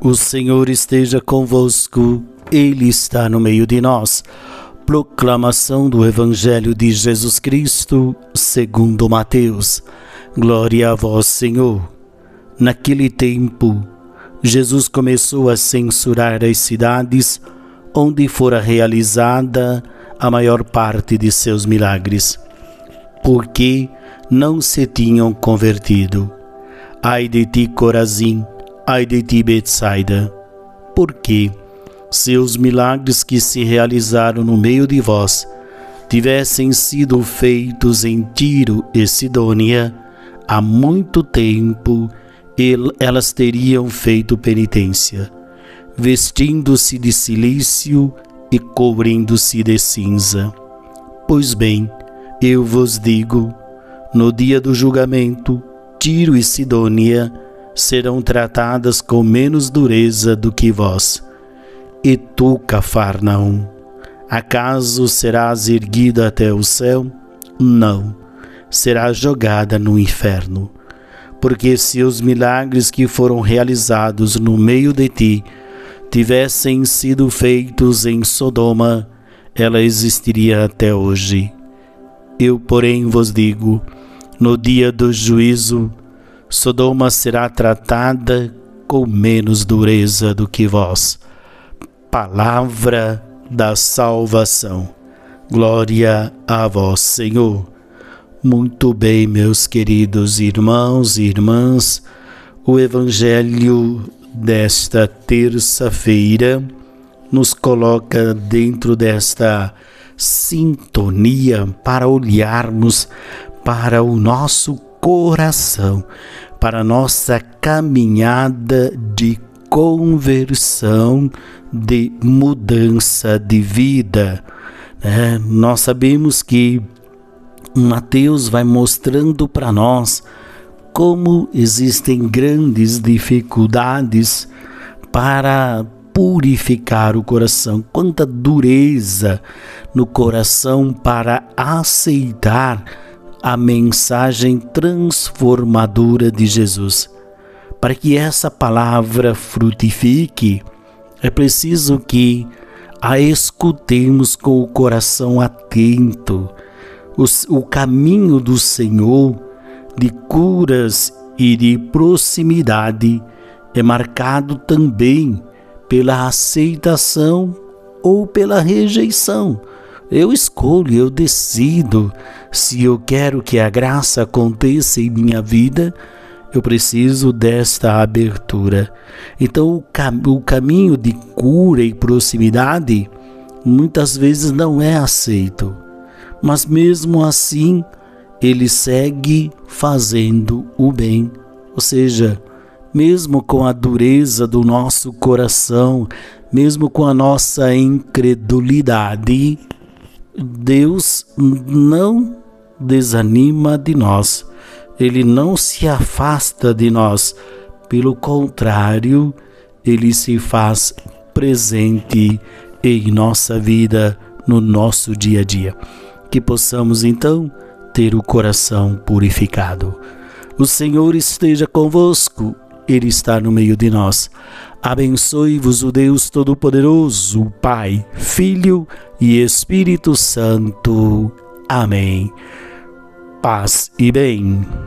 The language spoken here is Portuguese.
O Senhor esteja convosco, Ele está no meio de nós. Proclamação do Evangelho de Jesus Cristo, segundo Mateus. Glória a vós, Senhor. Naquele tempo, Jesus começou a censurar as cidades onde fora realizada a maior parte de seus milagres, porque não se tinham convertido. Ai de ti, Corazim! Ai de ti, Betsaida, porque se os milagres que se realizaram no meio de vós tivessem sido feitos em Tiro e Sidônia, há muito tempo elas teriam feito penitência, vestindo-se de silício e cobrindo-se de cinza. Pois bem, eu vos digo, no dia do julgamento, Tiro e Sidônia serão tratadas com menos dureza do que vós. E tu, Cafarnaum, acaso serás erguida até o céu? Não, serás jogada no inferno. Porque se os milagres que foram realizados no meio de ti tivessem sido feitos em Sodoma, ela existiria até hoje. Eu, porém, vos digo: no dia do juízo, Sodoma será tratada com menos dureza do que vós. Palavra da salvação. Glória a vós, Senhor. Muito bem, meus queridos irmãos e irmãs, o Evangelho desta terça-feira nos coloca dentro desta sintonia para olharmos para o nosso coração para nossa caminhada de conversão, de mudança de vida. É, nós sabemos que Mateus vai mostrando para nós como existem grandes dificuldades para purificar o coração, quanta dureza no coração para aceitar a mensagem transformadora de Jesus. Para que essa palavra frutifique, é preciso que a escutemos com o coração atento. O, o caminho do Senhor de curas e de proximidade é marcado também pela aceitação ou pela rejeição eu escolho, eu decido se eu quero que a graça aconteça em minha vida. Eu preciso desta abertura. Então, o, cam o caminho de cura e proximidade muitas vezes não é aceito, mas mesmo assim ele segue fazendo o bem. Ou seja, mesmo com a dureza do nosso coração, mesmo com a nossa incredulidade, Deus não desanima de nós, ele não se afasta de nós, pelo contrário, ele se faz presente em nossa vida, no nosso dia a dia. Que possamos então ter o coração purificado. O Senhor esteja convosco, Ele está no meio de nós. Abençoe-vos o Deus Todo-Poderoso, Pai, Filho e Espírito Santo. Amém. Paz e bem.